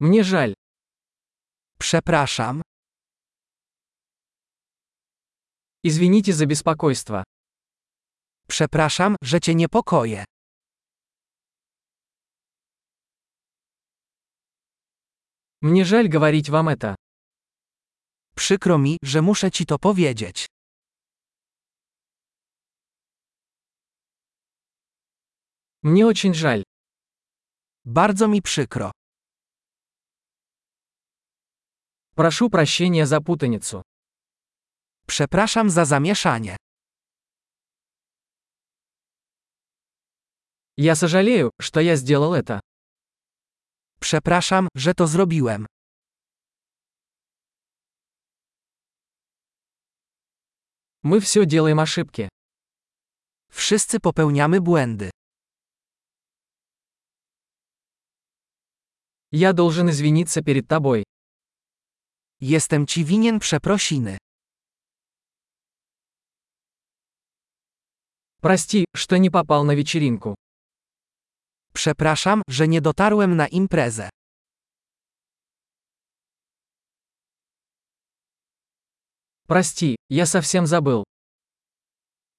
Мне жаль. Przepraszam. Извините за беспокойство. Przepraszam, że cię niepokoję. Мне жаль говорить вам это. Przykro mi, że muszę ci to powiedzieć. Мне очень жаль. Bardzo mi przykro. Прошу прощения за путаницу. Przepraszam za zamieszanie. Я сожалею, что я сделал это. Przepraszam, że to zrobiłem. Мы все делаем ошибки. Wszyscy popełniamy błędy. Я должен извиниться перед тобой. Jestem ci winien przeprosiny. Прости, что не попал на вечеринку. Przepraszam, że nie dotarłem na imprezę. Прости, я совсем забыл.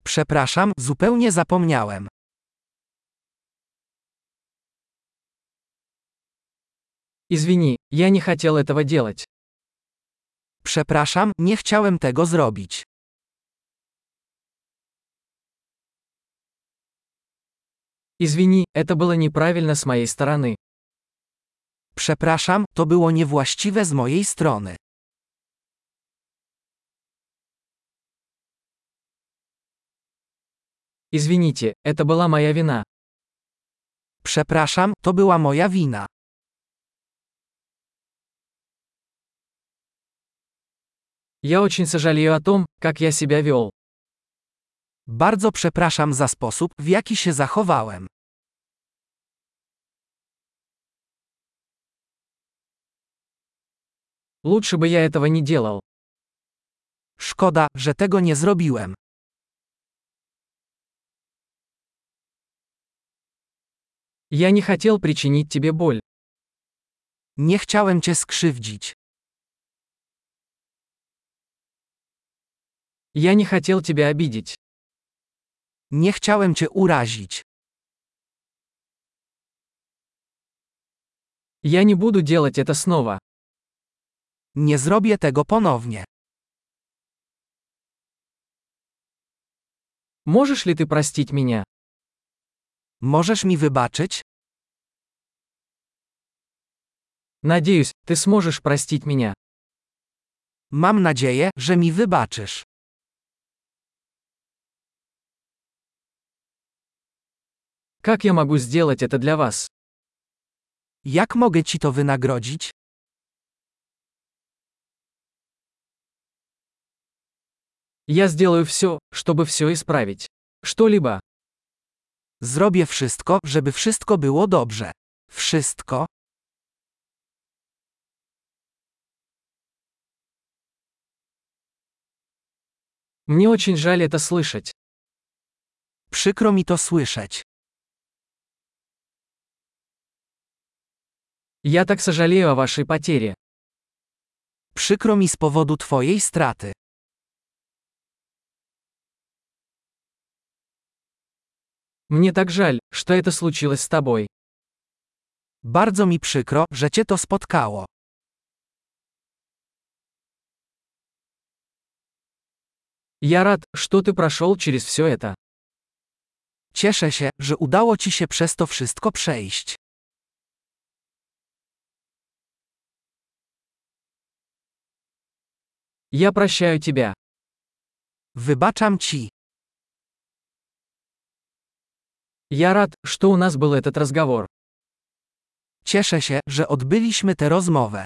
Przepraszam, zupełnie zapomniałem. Извини, я не хотел этого делать. Przepraszam, nie chciałem tego zrobić. Извини, это было неправильно с моей стороны. Przepraszam, to było niewłaściwe z mojej strony. Извините, это была моя вина. Przepraszam, to była moja wina. Я очень сожалею о том, как я себя вел. Bardzo przepraszam za sposób, w jaki się zachowałem. Лучше бы я этого не делал. Szkoda, że tego nie zrobiłem. Я не хотел причинить тебе боль. Nie chciałem cię skrzywdzić. Я не хотел тебя обидеть. Nie chciałem cię urazić. Я не буду делать это снова. Nie zrobię tego ponownie. Можешь ли ты простить меня? Możesz mi wybaczyć? Надеюсь, ты сможешь простить меня. Mam nadzieję, że mi wybaczysz. Как я могу сделать это для вас? Jak mogę ci to wynagrodzić? Я сделаю все, чтобы все исправить. Что-либо. Zrobię wszystko, żeby wszystko było dobrze. Wszystko? Мне очень жаль это слышать. Przykro mi to słyszeć. Я так сожалею о вашей потере. Przykro mi z powodu twojej straty. Мне так жаль, что это случилось с тобой. Bardzo mi przykro, że cię to spotkało. Я рад, что ты прошел через все это. Cieszę się, że udało ci się przez to wszystko przejść. Я прощаю тебя. Wybaczam ci. Я рад, что у нас был этот разговор. Cieszę się, że odbyliśmy tę rozmowę.